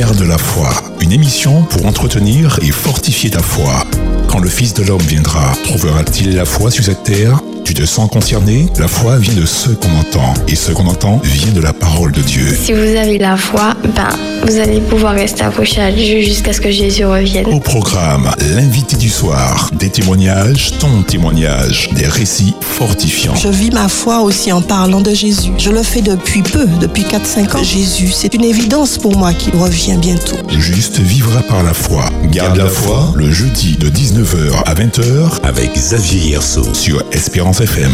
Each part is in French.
Garde la foi, une émission pour entretenir et fortifier ta foi. Quand le Fils de l'homme viendra, trouvera-t-il la foi sur cette terre? Tu te sens concerné? La foi vient de ce qu'on entend. Et ce qu'on entend vient de la parole de Dieu. Si vous avez la foi, ben, vous allez pouvoir rester accroché à Dieu jusqu'à ce que Jésus revienne. Au programme, l'invité du soir, des témoignages, ton témoignage, des récits fortifiants. Je vis ma foi aussi en parlant de Jésus. Je le fais depuis peu, depuis 4-5 ans. Jésus, c'est une évidence pour moi qu'il revient bientôt. Juste vivra par la foi. Garde la foi, le jeudi de 19h à 20h avec Xavier Yerso sur Espérance FM.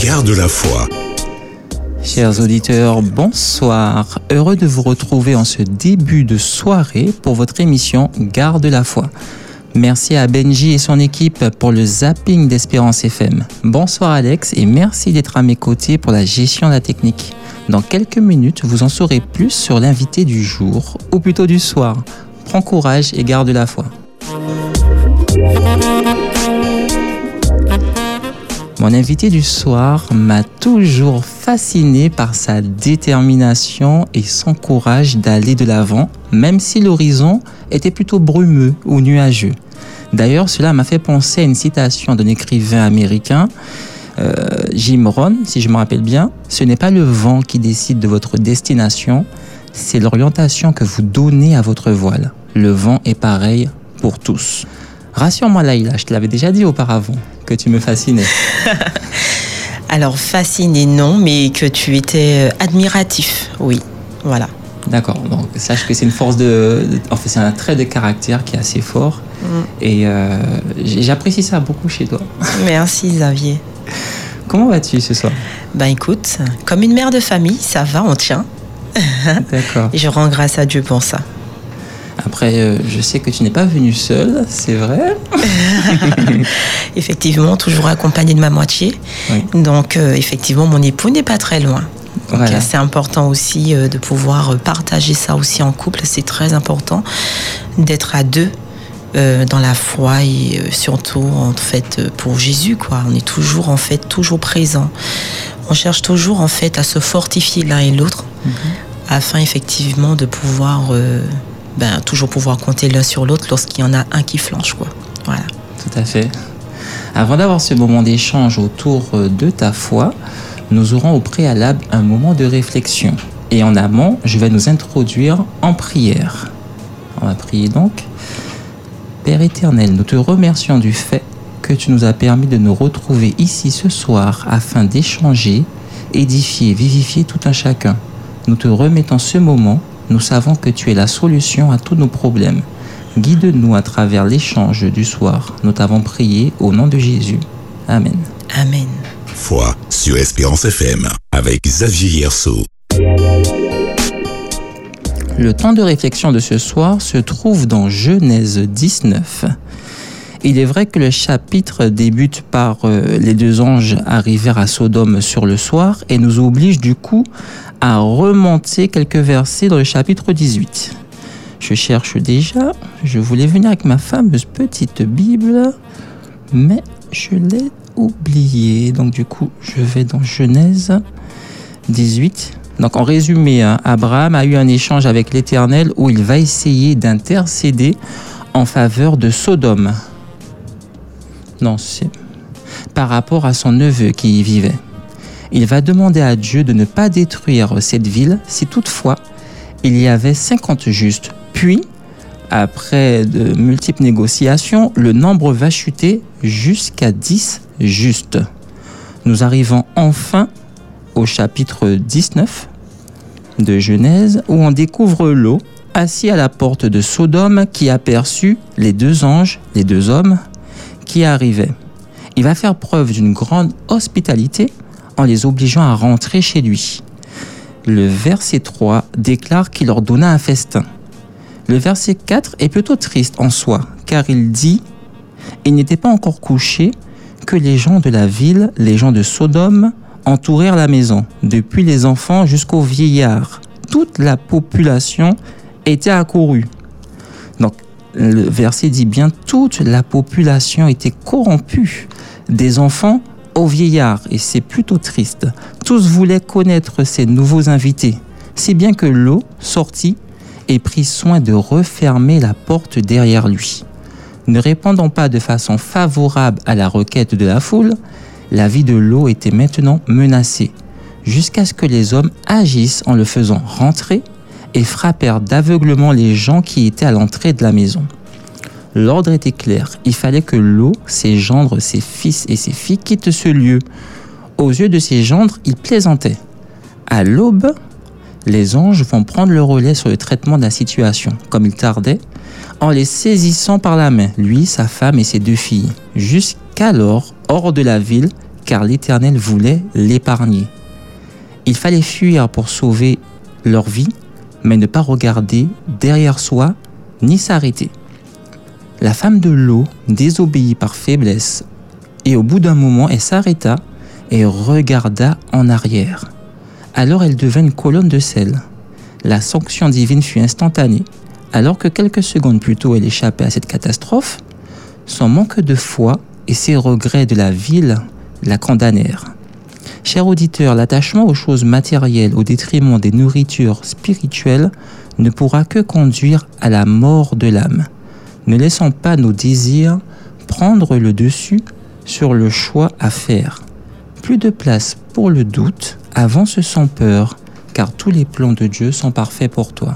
Garde la foi. Chers auditeurs, bonsoir. Heureux de vous retrouver en ce début de soirée pour votre émission Garde la foi. Merci à Benji et son équipe pour le zapping d'Espérance FM. Bonsoir Alex et merci d'être à mes côtés pour la gestion de la technique. Dans quelques minutes, vous en saurez plus sur l'invité du jour, ou plutôt du soir. Prends courage et garde la foi. Mon invité du soir m'a toujours fasciné par sa détermination et son courage d'aller de l'avant, même si l'horizon était plutôt brumeux ou nuageux. D'ailleurs, cela m'a fait penser à une citation d'un écrivain américain, euh, Jim Rohn, si je me rappelle bien. Ce n'est pas le vent qui décide de votre destination, c'est l'orientation que vous donnez à votre voile. Le vent est pareil pour tous. Rassure-moi Laïla, je te l'avais déjà dit auparavant que tu me fascinais. Alors fasciné non, mais que tu étais euh, admiratif, oui, voilà. D'accord, donc sache que c'est une force de, enfin c'est un trait de caractère qui est assez fort mm. et euh, j'apprécie ça beaucoup chez toi. Merci Xavier. Comment vas-tu ce soir? Ben écoute, comme une mère de famille, ça va, on tient. D'accord. Et je rends grâce à Dieu pour ça. Après, euh, je sais que tu n'es pas venue seule, c'est vrai. effectivement, toujours accompagnée de ma moitié. Donc, euh, effectivement, mon époux n'est pas très loin. Donc, c'est important aussi euh, de pouvoir partager ça aussi en couple. C'est très important d'être à deux dans la foi et surtout en fait pour Jésus quoi. On est toujours en fait toujours présent. On cherche toujours en fait à se fortifier l'un et l'autre mhm. afin effectivement de pouvoir ben, toujours pouvoir compter l'un sur l'autre lorsqu'il y en a un qui flanche. Quoi. Voilà. Tout à fait. Avant d'avoir ce moment d'échange autour euh, de ta foi, nous aurons au préalable un moment de réflexion. Et en amont, je vais nous introduire en prière. On va prier donc. Père éternel, nous te remercions du fait que tu nous as permis de nous retrouver ici ce soir afin d'échanger, édifier, vivifier tout un chacun. Nous te remettons ce moment nous savons que tu es la solution à tous nos problèmes. Guide-nous à travers l'échange du soir. Nous t'avons prié au nom de Jésus. Amen. Amen. Foi sur Espérance FM avec Xavier Yerso. Le temps de réflexion de ce soir se trouve dans Genèse 19. Il est vrai que le chapitre débute par euh, les deux anges arrivèrent à Sodome sur le soir et nous oblige du coup à remonter quelques versets dans le chapitre 18. Je cherche déjà, je voulais venir avec ma fameuse petite Bible, mais je l'ai oublié. Donc du coup, je vais dans Genèse 18. Donc en résumé, hein, Abraham a eu un échange avec l'Éternel où il va essayer d'intercéder en faveur de Sodome. Non, c'est par rapport à son neveu qui y vivait il va demander à Dieu de ne pas détruire cette ville si toutefois il y avait 50 justes. Puis, après de multiples négociations, le nombre va chuter jusqu'à 10 justes. Nous arrivons enfin au chapitre 19 de Genèse où on découvre l'eau assis à la porte de Sodome qui aperçut les deux anges, les deux hommes qui arrivaient. Il va faire preuve d'une grande hospitalité en les obligeant à rentrer chez lui. Le verset 3 déclare qu'il leur donna un festin. Le verset 4 est plutôt triste en soi, car il dit Il n'était pas encore couché que les gens de la ville, les gens de Sodome, entourèrent la maison, depuis les enfants jusqu'aux vieillards. Toute la population était accourue. Donc, le verset dit bien toute la population était corrompue, des enfants aux vieillards, et c'est plutôt triste. Tous voulaient connaître ces nouveaux invités, si bien que l'eau sortit et prit soin de refermer la porte derrière lui. Ne répondant pas de façon favorable à la requête de la foule, la vie de l'eau était maintenant menacée, jusqu'à ce que les hommes agissent en le faisant rentrer et frappèrent d'aveuglement les gens qui étaient à l'entrée de la maison. L'ordre était clair, il fallait que l'eau, ses gendres, ses fils et ses filles quittent ce lieu. Aux yeux de ses gendres, il plaisantait. À l'aube, les anges vont prendre le relais sur le traitement de la situation, comme il tardait, en les saisissant par la main, lui, sa femme et ses deux filles, jusqu'alors hors de la ville, car l'Éternel voulait l'épargner. Il fallait fuir pour sauver leur vie, mais ne pas regarder derrière soi ni s'arrêter. La femme de l'eau désobéit par faiblesse, et au bout d'un moment, elle s'arrêta et regarda en arrière. Alors elle devint une colonne de sel. La sanction divine fut instantanée. Alors que quelques secondes plus tôt elle échappait à cette catastrophe, son manque de foi et ses regrets de la ville la condamnèrent. Cher auditeur, l'attachement aux choses matérielles au détriment des nourritures spirituelles ne pourra que conduire à la mort de l'âme. Ne laissons pas nos désirs prendre le dessus sur le choix à faire. Plus de place pour le doute, avance sans peur, car tous les plans de Dieu sont parfaits pour toi.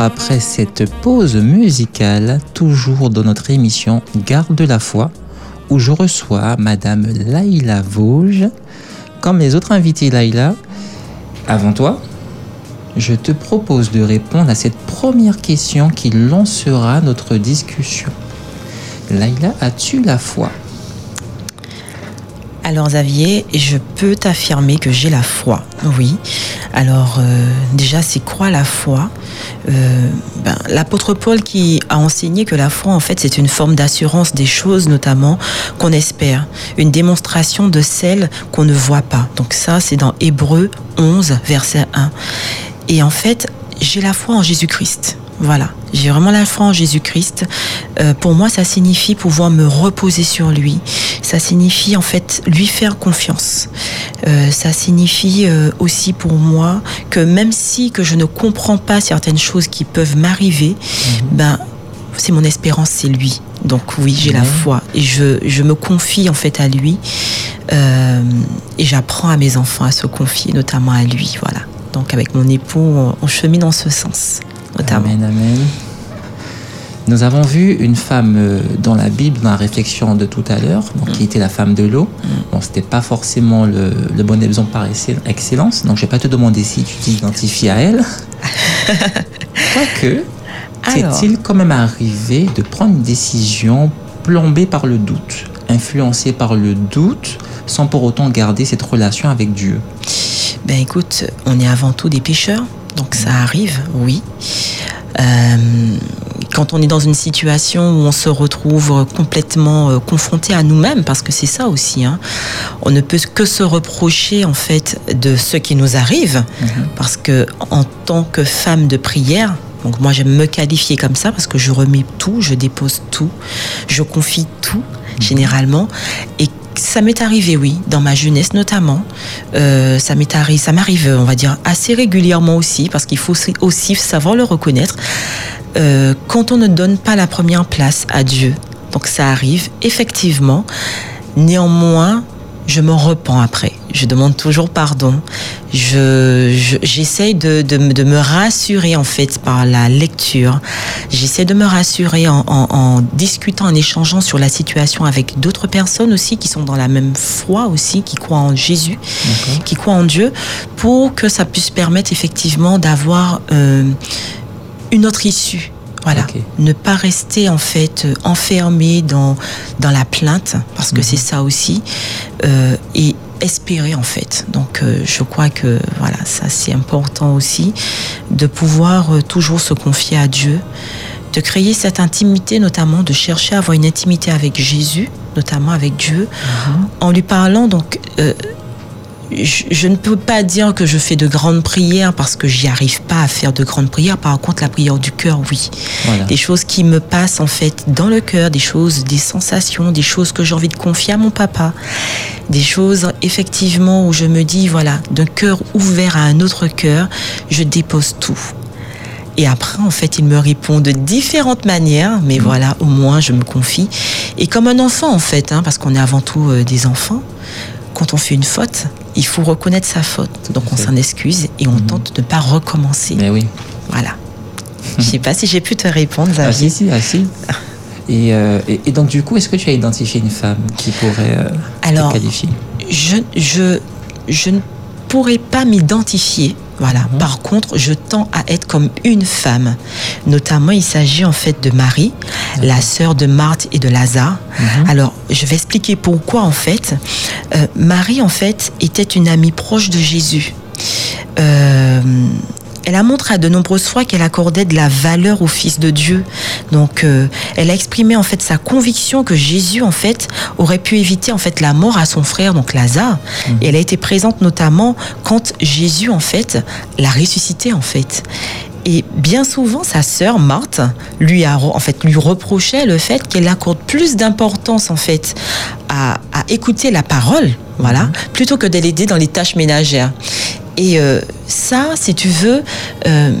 Après cette pause musicale, toujours dans notre émission Garde la foi, où je reçois Madame Laïla Vosges. Comme les autres invités, Laïla, avant toi, je te propose de répondre à cette première question qui lancera notre discussion. Laïla, as-tu la foi? Alors Xavier, je peux t'affirmer que j'ai la foi, oui. Alors euh, déjà, c'est quoi la foi? Euh, ben, L'apôtre Paul qui a enseigné que la foi, en fait, c'est une forme d'assurance des choses, notamment qu'on espère, une démonstration de celles qu'on ne voit pas. Donc ça, c'est dans Hébreu 11, verset 1. Et en fait, j'ai la foi en Jésus-Christ. Voilà, j'ai vraiment la foi en Jésus-Christ. Euh, pour moi, ça signifie pouvoir me reposer sur lui. Ça signifie en fait lui faire confiance. Euh, ça signifie euh, aussi pour moi que même si que je ne comprends pas certaines choses qui peuvent m'arriver, mhm. ben c'est mon espérance, c'est lui. Donc oui, j'ai la foi et je, je, me confie en fait à lui et j'apprends à mes enfants à se confier notamment à lui. Voilà. Donc avec mon époux, on, on chemine en ce sens. Amen, amen. Nous avons vu une femme euh, dans la Bible, dans la réflexion de tout à l'heure, qui était la femme de l'eau. Mm. Bon, c'était pas forcément le, bon exemple par excellence, donc je vais pas te demander si tu t'identifies à elle. Quoique, t'est-il quand même arrivé de prendre une décision plombée par le doute, influencée par le doute, sans pour autant garder cette relation avec Dieu? Ben écoute, on est avant tout des pécheurs. Donc ça arrive, oui. Euh, quand on est dans une situation où on se retrouve complètement euh, confronté à nous-mêmes, parce que c'est ça aussi, hein, on ne peut que se reprocher en fait de ce qui nous arrive, mhm. parce que en tant que femme de prière, donc moi j'aime me qualifier comme ça parce que je remets tout, je dépose tout, je confie tout mhm. généralement, et ça m'est arrivé, oui, dans ma jeunesse notamment. Euh, ça m'est arrivé, ça m'arrive, on va dire, assez régulièrement aussi, parce qu'il faut aussi savoir le reconnaître. Euh, quand on ne donne pas la première place à Dieu, donc ça arrive effectivement. Néanmoins, je me repens après. Je demande toujours pardon. Je, j'essaye de, de, me rassurer en fait par la lecture. J'essaie de me rassurer en, en, discutant, en échangeant sur la situation avec d'autres personnes aussi qui sont dans la même foi aussi, qui croient en Jésus, qui croient en Dieu, pour que ça puisse permettre effectivement d'avoir euh, une autre issue voilà. Ne pas rester en fait euh, enfermé dans, dans la plainte, parce que mhm. c'est ça aussi, euh, et espérer en fait. Donc euh, je crois que voilà, ça c'est important aussi, de pouvoir toujours se confier à Dieu, de créer cette intimité, notamment de chercher à avoir une intimité avec Jésus, notamment avec Dieu, mhm. en lui parlant donc je, ne peux pas dire que je fais de grandes prières parce que j'y arrive pas à faire de grandes prières. Par contre, la prière du cœur, oui. Des choses qui me passent en fait dans le cœur, des choses, des sensations, des choses que j'ai envie de confier à mon papa, des choses effectivement où je me dis voilà, d'un cœur ouvert à un autre cœur, je dépose tout. Et après, en fait, il me répond de différentes manières, mais mmh. voilà, au moins, je me confie. Et comme un enfant, en fait, hein, parce qu'on est avant tout euh, des enfants, quand on fait une faute, il faut reconnaître sa faute. Donc on s'en excuse et on mhm. tente de ne pas recommencer. Mais oui. Voilà. Je ne sais pas si j'ai pu te répondre, Ah si, si, ah, si. Euh, et, et, donc du coup, est-ce que tu as identifié une femme qui pourrait euh, Alors, qualifier? je, je, je ne pourrais pas m'identifier voilà. Mhm. Par contre, je tends à être comme une femme. Notamment, il s'agit en fait de Marie, la sœur de Marthe et de Lazare. Mhm. Alors, je vais expliquer pourquoi en fait. Euh, Marie en fait était une amie proche de Jésus. Euh, elle a montré à de nombreuses fois qu'elle accordait de la valeur au Fils de Dieu. Donc, euh, elle a exprimé en fait sa conviction que Jésus en fait aurait pu éviter en fait la mort à son frère donc Lazare. Mhm. Et elle a été présente notamment quand Jésus en fait l'a ressuscité en fait. Et bien souvent, sa sœur Marthe lui a en fait lui reprochait le fait qu'elle accorde plus d'importance en fait à, écouter la parole, voilà, mhm. plutôt que de l'aider dans les tâches ménagères. Et euh, ça, si tu veux, euh,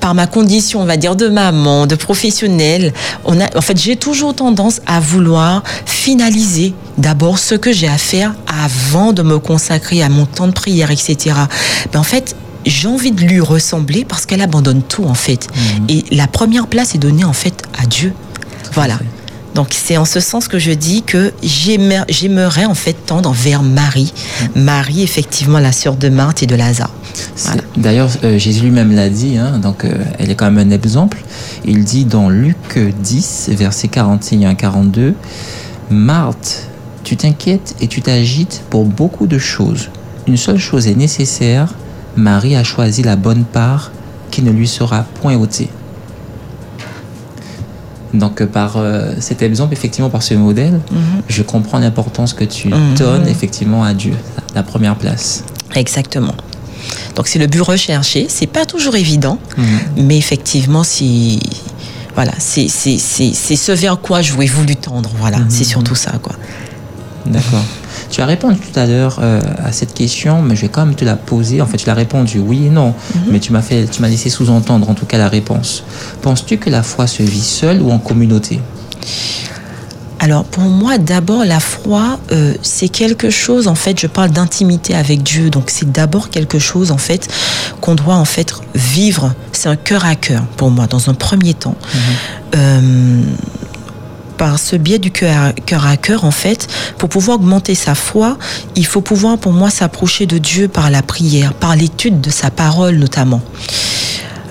par ma condition, on va dire, de maman, de professionnelle, on a, en fait, j'ai toujours tendance à vouloir finaliser d'abord ce que j'ai à faire avant de me consacrer à mon temps de prière, etc. Ben, en fait, j'ai envie de lui ressembler parce qu'elle abandonne tout en fait. Mhm. Et la première place est donnée en fait à Dieu. Voilà. Donc c'est en ce sens que je dis que j'aimerais en fait tendre vers Marie. Mhm. Marie, effectivement, la sœur de Marthe et de Lazare. D'ailleurs, euh, Jésus lui-même l'a dit, hein, donc euh, elle est quand même un exemple. Il dit dans Luc 10, versets 41 à 42, Marthe, tu t'inquiètes et tu t'agites pour beaucoup de choses. Une seule chose est nécessaire, Marie a choisi la bonne part qui ne lui sera point ôtée. Donc par euh, cet exemple, effectivement, par ce modèle, mhm. je comprends l'importance que tu mhm. donnes effectivement à Dieu, la première place. Exactement. Donc c'est le but recherché. C'est pas toujours évident, mhm. mais effectivement, si voilà, c'est ce vers quoi je voulais voulu tendre. Voilà, c'est surtout ça, quoi. D'accord. Tu as répondu tout à l'heure euh, à cette question, mais je vais quand même te la poser. En fait, tu l'as répondu oui et non, mhm. mais tu m'as fait, tu m'as laissé sous-entendre en tout cas la réponse. Penses-tu que la foi se vit seule ou en communauté? Alors pour moi, d'abord, la foi, euh, c'est quelque chose, en fait, je parle d'intimité avec Dieu, donc c'est d'abord quelque chose, en fait, qu'on doit, en fait, vivre. C'est un cœur à cœur, pour moi, dans un premier temps. Mhm. Euh, par ce biais du cœur à cœur, en fait, pour pouvoir augmenter sa foi, il faut pouvoir, pour moi, s'approcher de Dieu par la prière, par l'étude de sa parole notamment.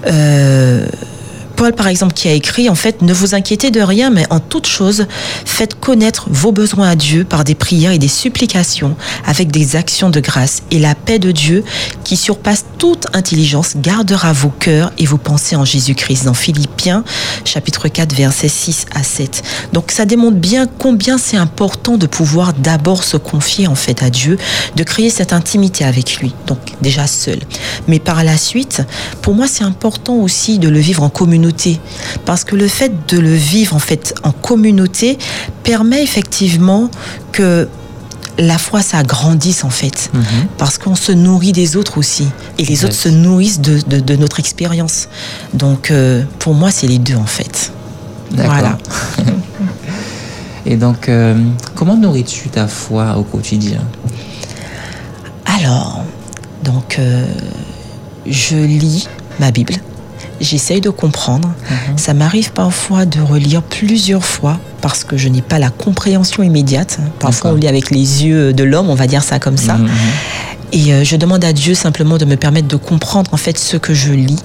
Euh, Paul, par exemple, qui a écrit, en fait, ne vous inquiétez de rien, mais en toute chose, faites connaître vos besoins à Dieu par des prières et des supplications, avec des actions de grâce. Et la paix de Dieu, qui surpasse toute intelligence, gardera vos cœurs et vos pensées en Jésus-Christ. Dans Philippiens, chapitre 4, versets 6 à 7. Donc, ça démontre bien combien c'est important de pouvoir d'abord se confier, en fait, à Dieu, de créer cette intimité avec lui. Donc, déjà seul. Mais par la suite, pour moi, c'est important aussi de le vivre en communauté parce que le fait de le vivre en fait en communauté permet effectivement que la foi s'agrandisse en fait, mhm. parce qu'on se nourrit des autres aussi, et les autres se nourrissent de, notre expérience. Donc euh, pour moi, c'est les deux en fait. Voilà. et donc, euh, comment nourris-tu ta foi au quotidien? Alors, donc, euh, je lis ma Bible j'essaye de comprendre. Mhm. Ça m'arrive parfois de relire plusieurs fois parce que je n'ai pas la compréhension immédiate. Parfois, on lit avec les yeux de l'homme, on va dire ça comme ça. Mhm, mhm. Et euh, je demande à Dieu simplement de me permettre de comprendre en fait ce que je lis.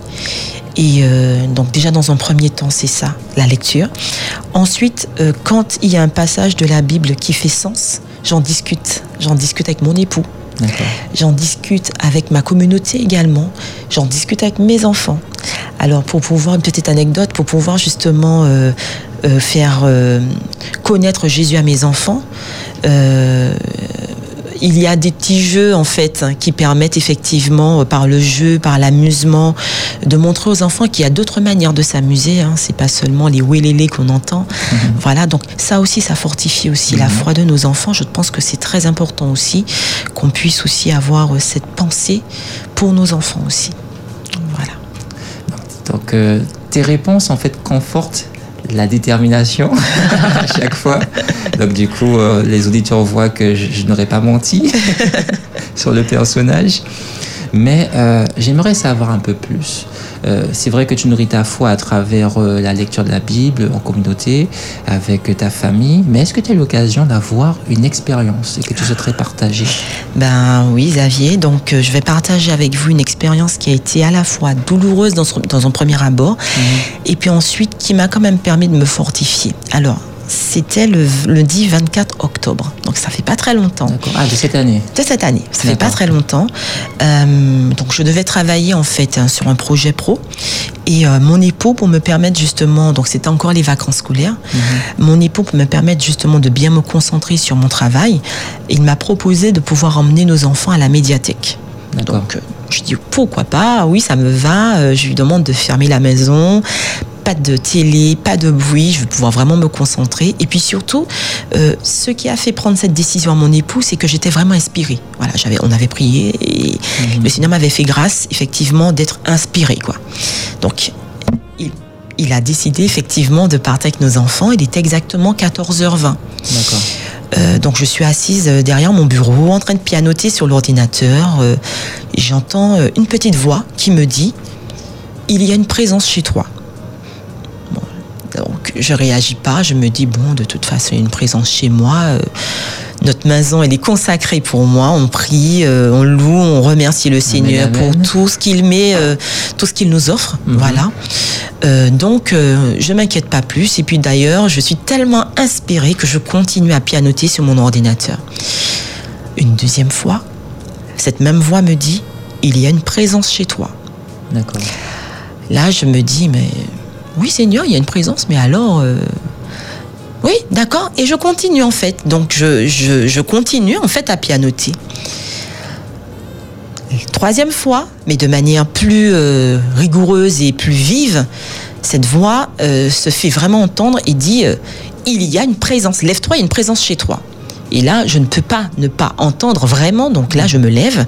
Et euh, donc déjà dans un premier temps, c'est ça, la lecture. Ensuite, euh, quand il y a un passage de la Bible qui fait sens, j'en discute. J'en discute avec mon époux. J'en discute avec ma communauté également. J'en discute avec mes enfants. Alors pour pouvoir, une petite anecdote, pour pouvoir justement euh, euh, faire euh, connaître Jésus à mes enfants, il y a des petits jeux en fait hein, qui permettent effectivement par le jeu, par l'amusement, de montrer aux enfants qu'il y a d'autres manières de s'amuser. Hein. C'est pas seulement les wélélés qu'on entend. Mhm. Voilà, donc ça aussi, ça fortifie aussi la mhm. foi de nos enfants. Je pense que c'est très important aussi qu'on puisse aussi avoir cette pensée pour nos enfants aussi. Voilà. Donc, euh, tes réponses, en fait, confortent la détermination à chaque fois. Donc, du coup, euh, les auditeurs voient que je, n'aurais pas menti sur le personnage. Mais euh, j'aimerais savoir un peu plus. Euh, c'est vrai que tu nourris ta foi à travers euh, la lecture de la Bible en communauté, avec ta famille, mais est-ce que tu as eu l'occasion d'avoir une expérience et que tu souhaiterais partager? Ben oui, Xavier. Donc, je vais partager avec vous une expérience qui a été à la fois douloureuse dans, dans un premier abord, mhm. et puis ensuite qui m'a quand même permis de me fortifier. Alors, c'était le lundi 24 octobre. Donc ça fait pas très longtemps. Ah, de cette année De cette année. Ça fait pas très longtemps. Euh, donc je devais travailler en fait hein, sur un projet pro. Et euh, mon époux, pour me permettre justement, donc c'était encore les vacances scolaires, mhm. mon époux, pour me permettre justement de bien me concentrer sur mon travail, il m'a proposé de pouvoir emmener nos enfants à la médiathèque. Donc, euh, je dis pourquoi pas, oui, ça me va. Je lui demande de fermer la maison, pas de télé, pas de bruit, je vais pouvoir vraiment me concentrer. Et puis surtout, euh, ce qui a fait prendre cette décision à mon époux, c'est que j'étais vraiment inspirée. Voilà, j'avais, on avait prié et mhm. le Seigneur m'avait fait grâce, effectivement, d'être inspirée, quoi. Donc, il, il, a décidé effectivement de partir avec nos enfants. Il était exactement 14h20. D'accord. donc je suis assise derrière mon bureau en train de pianoter sur l'ordinateur. J'entends une petite voix qui me dit il y a une présence chez toi. Donc je réagis pas, je me dis bon de toute façon une présence chez moi notre maison, elle est consacrée pour moi. On prie, euh, on loue, on remercie le Seigneur pour tout ce qu'il met, euh, tout ce qu'il nous offre. Mhm. Voilà. Euh, donc, je m'inquiète pas plus. Et puis d'ailleurs, je suis tellement inspirée que je continue à pianoter sur mon ordinateur. Une deuxième fois, cette même voix me dit il y a une présence chez toi. D'accord. Là, je me dis mais oui, Seigneur, il y a une présence, mais alors oui, d'accord. Et je continue en fait. Donc je, continue en fait à pianoter. troisième fois, mais de manière plus euh, rigoureuse et plus vive, cette voix euh, se fait vraiment entendre et dit euh, il y a une présence. Lève-toi, il y a une présence chez toi. Et là, je ne peux pas ne pas entendre vraiment. Donc là, je me lève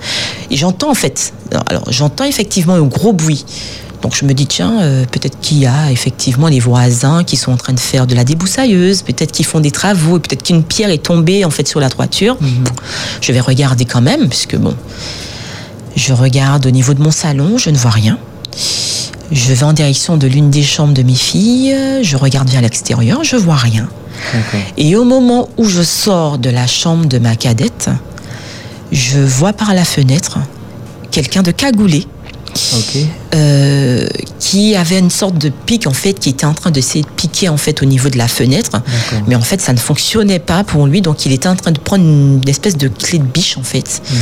et j'entends en fait. Alors, j'entends effectivement un gros bruit. Donc je me dis, tiens, euh, peut-être qu'il y a effectivement les voisins qui sont en train de faire de la déboussailleuse, peut-être qu'ils font des travaux, peut-être qu'une pierre est tombée en fait sur la toiture. Mhm. Je vais regarder quand même, puisque bon, je regarde au niveau de mon salon, je ne vois rien. Je vais en direction de l'une des chambres de mes filles, je regarde vers l'extérieur, je vois rien. Et au moment où je sors de la chambre de ma cadette, je vois par la fenêtre quelqu'un de cagoulé euh, qui avait une sorte de pic en fait, qui était en train de se piquer en fait au niveau de la fenêtre, mais en fait ça ne fonctionnait pas pour lui, donc il était en train de prendre une, espèce de clé de biche en fait. Mhm.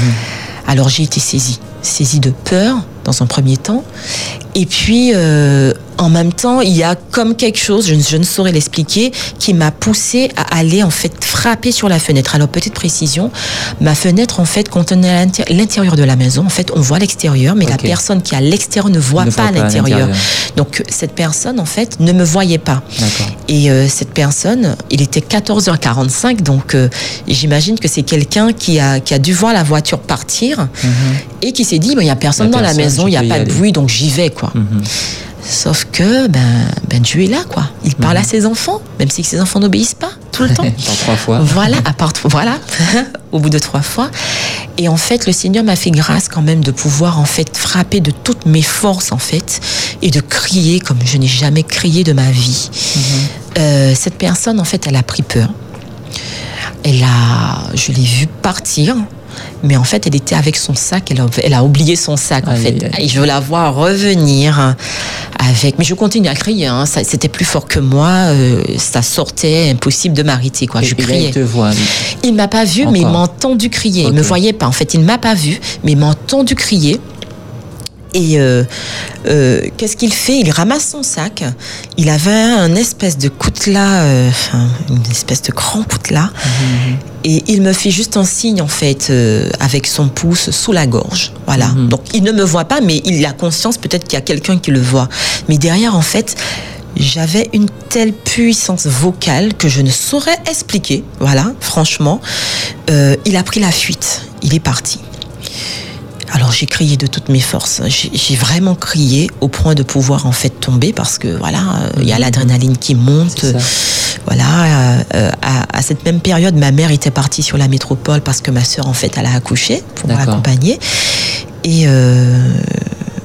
Alors j'ai été saisie, saisie de peur dans un premier temps, et puis euh, en même temps, il y a comme quelque chose, je ne, je ne saurais l'expliquer, qui m'a poussé à aller en fait frapper sur la fenêtre. Alors petite précision, ma fenêtre en fait contenait l'intérieur de la maison. En fait, on voit l'extérieur, mais la personne qui est à l'extérieur ne voit pas, l'intérieur. Donc cette personne en fait ne me voyait pas. Et euh, cette personne, il était 14h45, donc euh, j'imagine que c'est quelqu'un qui a, qui a dû voir la voiture partir mhm. et qui s'est dit, il n'y a personne dans la maison, il n'y a pas de bruit, donc j'y vais quoi. Mhm. Sauf que ben, ben Dieu est là, quoi. Il parle à mhm. ses enfants, même si ses enfants n'obéissent pas tout le temps. Par trois fois. Voilà, à part, voilà, au bout de trois fois. Et en fait, le Seigneur m'a fait grâce quand même de pouvoir en fait frapper de toutes mes forces en fait et de crier comme je n'ai jamais crié de ma vie. Mhm. Euh, cette personne en fait, elle a pris peur. Elle a, je l'ai vue partir mais en fait, elle était avec son sac. Elle a, elle a oublié son sac, en fait. Et je veux la voir revenir avec. Mais je continue à crier. Hein. C'était plus fort que moi. Euh, ça sortait, impossible de m'arrêter. Quoi. je criais. il te voit. Il m'a pas vu, mais il m'a entendu crier. Il me voyait pas. En fait, il m'a pas vu, mais il m'a entendu crier. Et euh, euh, qu'est-ce qu'il fait? Il ramasse son sac. Il avait un espèce de coutelas, euh, une espèce de grand coutelas. Mhm. Et il me fait juste un signe, en fait, avec son pouce sous la gorge. Voilà. Mhm. Donc, il ne me voit pas, mais il a conscience peut-être qu'il y a quelqu'un qui le voit. Mais derrière, en fait, j'avais une telle puissance vocale que je ne saurais expliquer. Voilà, franchement. il a pris la fuite. Il est parti. Alors j'ai crié de toutes mes forces. J'ai vraiment crié au point de pouvoir en fait tomber parce que voilà, euh, il y a l'adrénaline qui monte. Voilà, euh, euh, à, cette même période, ma mère était partie sur la métropole parce que ma sœur en fait elle a accouché pour m'accompagner. Et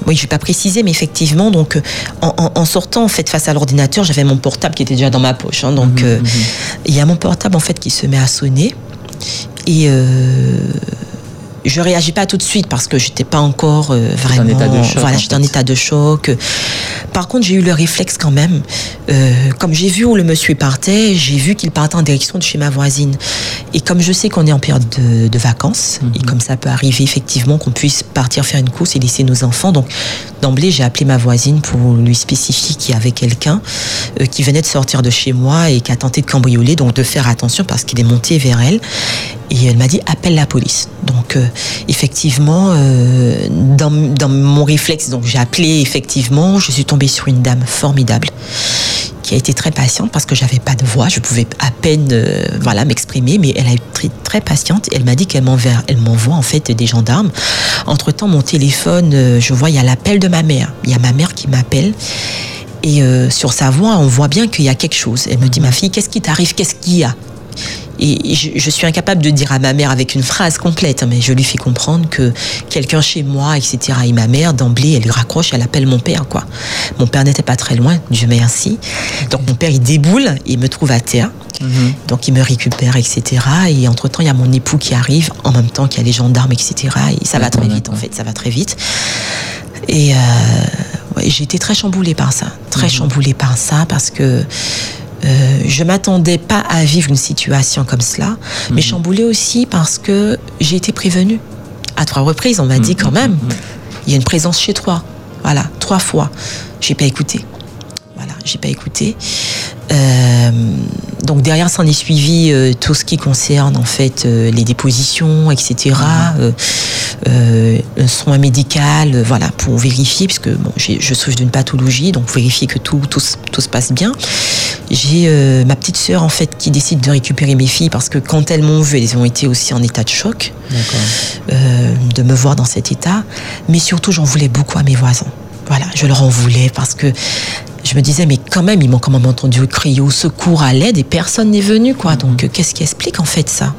oui, je vais pas préciser, mais effectivement, donc en, sortant en fait face à l'ordinateur, j'avais mon portable qui était déjà dans ma poche. Hein. donc mhm, mhm. il y a mon portable en fait qui se met à sonner et je réagis pas tout de suite parce que j'étais pas encore euh, vraiment. En état de choc, voilà, j'étais en, état de choc. Par contre, j'ai eu le réflexe quand même. Euh, comme j'ai vu où le monsieur partait, j'ai vu qu'il partait en direction de chez ma voisine. Et comme je sais qu'on est en période de, vacances, et mhm. comme ça peut arriver effectivement qu'on puisse partir faire une course et laisser nos enfants, donc d'emblée j'ai appelé ma voisine pour lui spécifier qu'il y avait quelqu'un euh, qui venait de sortir de chez moi et qui a tenté de cambrioler, donc de faire attention parce qu'il est monté vers elle. Et elle m'a dit appelle la police. Donc euh, effectivement, euh, dans, mon réflexe, donc j'ai appelé effectivement, je suis tombée sur une dame formidable qui a été très patiente parce que j'avais pas de voix, je pouvais à peine euh, voilà m'exprimer, mais elle a été très, très patiente. Elle m'a dit qu'elle m'envoie, elle m'envoie en fait des gendarmes. Entre temps, mon téléphone, je vois il y a l'appel de ma mère. Il y a ma mère qui m'appelle. Et sur sa voix, on voit bien qu'il y a quelque chose. Elle me dit, ma fille, qu'est-ce qui t'arrive? Qu'est-ce qu'il y a? Et je, suis incapable de dire à ma mère avec une phrase complète, mais je lui fais comprendre que quelqu'un chez moi, etc. Et ma mère, d'emblée, elle lui raccroche, elle appelle mon père, quoi. Mon père n'était pas très loin, Dieu merci. Donc mon père, il déboule, il me trouve à terre. Mhm. Donc il me récupère, etc. Et entre-temps, il y a mon époux qui arrive, en même temps qu'il y a les gendarmes, etc. Et ça va très vite, en fait, ça va très vite. Et euh, j'ai été très chamboulée par ça, très mhm. chamboulée par ça, parce que euh, je m'attendais pas à vivre une situation comme cela, mais mhm. chamboulée aussi parce que j'ai été prévenue. À trois reprises, on m'a dit quand même, il y a une présence chez toi. Voilà, trois fois. J'ai pas écouté. J'ai pas écouté. Euh, donc derrière s'en est suivi euh, tout ce qui concerne en fait euh, les dépositions, etc. Euh, un soin médical, voilà, pour vérifier, puisque bon, je souffre d'une pathologie, donc vérifier que tout, tout, tout se passe bien. J'ai ma petite sœur en fait qui décide de récupérer mes filles parce que quand elles m'ont vu, elles ont été aussi en état de choc de me voir dans cet état. Mais surtout, j'en voulais beaucoup à mes voisins. Voilà, je leur en voulais parce que je me disais, mais quand même, ils m'ont quand même entendu crier au secours, à l'aide, et personne n'est venu, quoi. Mhm. Donc, qu'est-ce qui explique en fait ça?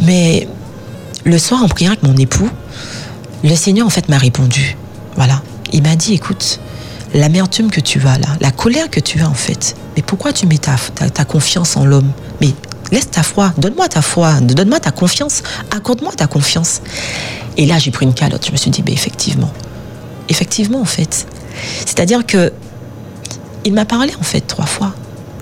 Mais le soir, en priant avec mon époux, le Seigneur, en fait, m'a répondu. Voilà. Il m'a dit, écoute, l'amertume que tu as là, la colère que tu as, en fait, mais pourquoi tu mets ta, ta, confiance en l'homme? Mais laisse ta foi, donne-moi ta foi, donne-moi ta confiance, accorde-moi ta confiance. Et là, j'ai pris une calotte. Je me suis dit, mais effectivement, effectivement, en fait. C'est-à-dire que il m'a parlé en fait trois fois.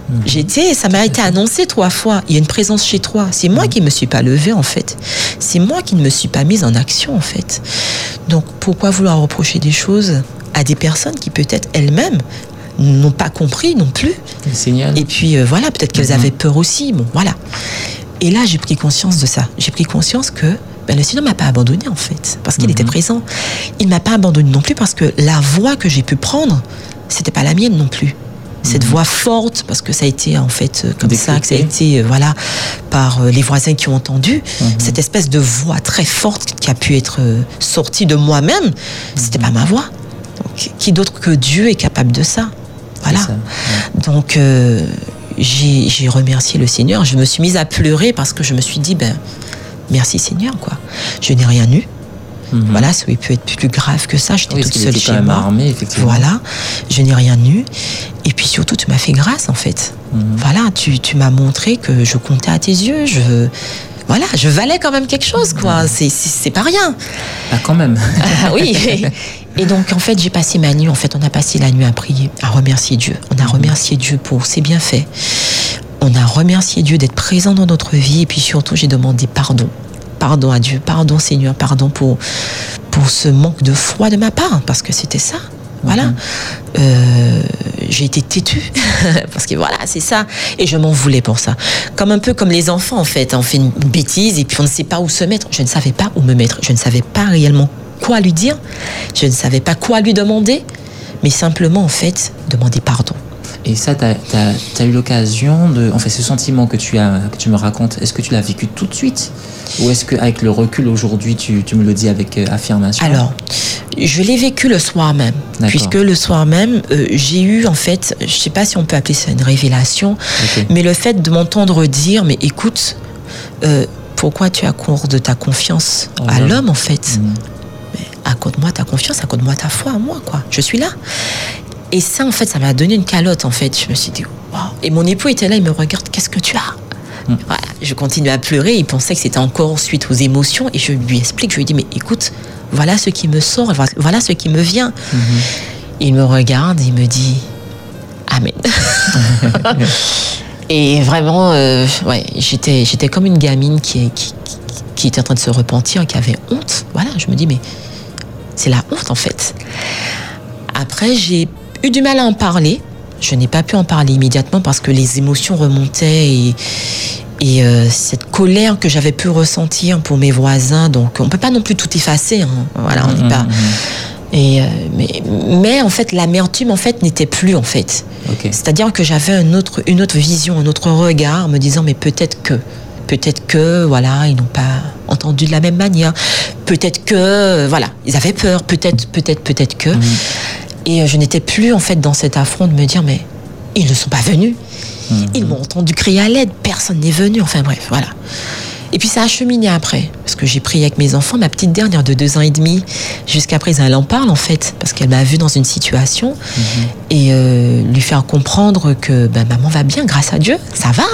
Mhm. J'étais, ça m'a été annoncé trois fois. Il y a une présence chez toi. C'est moi mhm. qui ne me suis pas levée en fait. C'est moi qui ne me suis pas mise en action en fait. Donc pourquoi vouloir reprocher des choses à des personnes qui peut-être elles-mêmes n'ont pas compris non plus. Et puis euh, voilà, peut-être qu'elles mhm. avaient peur aussi. Bon, voilà. Et là, j'ai pris conscience de ça. J'ai pris conscience que ben, le Seigneur m'a pas abandonné en fait, parce qu'il était présent. Il m'a pas abandonné non plus parce que la voix que j'ai pu prendre, c'était pas la mienne non plus. Cette mhm. voix forte, parce que ça a été en fait euh, comme ça, que ça a été euh, voilà par euh, les voisins qui ont entendu mhm. cette espèce de voix très forte qui a pu être sortie de moi-même. C'était pas ma voix. Donc, qui d'autre que Dieu est capable de ça? Voilà. Donc j'ai remercié le Seigneur. Je me suis mise à pleurer parce que je me suis dit ben merci Seigneur quoi. Je n'ai rien eu. Mhm. Voilà, ça aurait pu être plus grave que ça. J'étais toute seule chez moi. voilà, je n'ai rien eu. Et puis surtout, tu m'as fait grâce en fait. Mhm. Voilà, tu, tu m'as montré que je comptais à tes yeux. Je, voilà, je valais quand même quelque chose, quoi. Mhm. C'est pas rien. Ah, quand même. Ah, oui. Et donc, en fait, j'ai passé ma nuit. En fait, on a passé la nuit à prier, à remercier Dieu. On a remercié Dieu pour ses bienfaits. On a remercié Dieu d'être présent dans notre vie. Et puis surtout, j'ai demandé pardon pardon à Dieu, pardon Seigneur, pardon pour, pour ce manque de foi de ma part, parce que c'était ça. Voilà. Mhm. Euh, j'ai été têtue parce que voilà, c'est ça. Et je m'en voulais pour ça. Comme un peu comme les enfants en fait. On fait une bêtise et puis on ne sait pas où se mettre. Je ne savais pas où me mettre. Je ne savais pas réellement quoi lui dire. Je ne savais pas quoi lui demander. Mais simplement en fait, demander pardon. Et ça, tu as, eu l'occasion de. En fait, ce sentiment que tu, as, que tu me racontes, est-ce que tu l'as vécu tout de suite? Ou est-ce qu'avec le recul aujourd'hui, tu, tu, me le dis avec euh, affirmation? Alors, je l'ai vécu le soir même. Puisque le soir même, euh, j'ai eu, en fait, je sais pas si on peut appeler ça une révélation, mais le fait de m'entendre dire Mais écoute, euh, pourquoi tu accordes ta confiance à l'homme, en fait? Mmh. accorde-moi ta confiance, accorde-moi ta foi à moi, quoi. Je suis là. Et ça, en fait, ça m'a donné une calotte, en fait. Je me suis dit, waouh. Et mon époux était là, il me regarde, qu'est-ce que tu as? Voilà. Je continue à pleurer. Il pensait que c'était encore suite aux émotions. Et je lui explique, je lui dis, mais écoute, voilà ce qui me sort, voilà ce qui me vient. Hmm. Il me regarde, il me dit, Amen. et vraiment, euh, ouais, j'étais, j'étais comme une gamine qui, qui, qui était en train de se repentir, qui avait honte. Voilà, je me dis, mais c'est la honte, en fait. Après, j'ai eu du mal à en parler. Je n'ai pas pu en parler immédiatement parce que les émotions remontaient et, et euh, cette colère que j'avais pu ressentir pour mes voisins. Donc, on peut pas non plus tout effacer. Hein. Voilà, on n'est pas. Mmh, mmh, mmh. Et euh, mais, mais, en fait, l'amertume en fait n'était plus en fait. C'est-à-dire que j'avais un autre, une autre vision, un autre regard, me disant mais peut-être que, peut-être que voilà, ils n'ont pas entendu de la même manière. Peut-être que voilà, ils avaient peur. Peut-être, peut-être, peut-être que. Et euh, je n'étais plus en fait dans cet affront de me dire mais Ils ne sont pas venus. Mhm. Ils m'ont entendu crier à l'aide. Personne n'est venu. Enfin bref, voilà. Et puis ça a cheminé après, parce que j'ai prié avec mes enfants, ma petite dernière de deux ans et demi, jusqu'à présent elle en parle en fait, parce qu'elle m'a vue dans une situation, mhm. et euh, lui faire comprendre que ben, maman va bien, grâce à Dieu, ça va.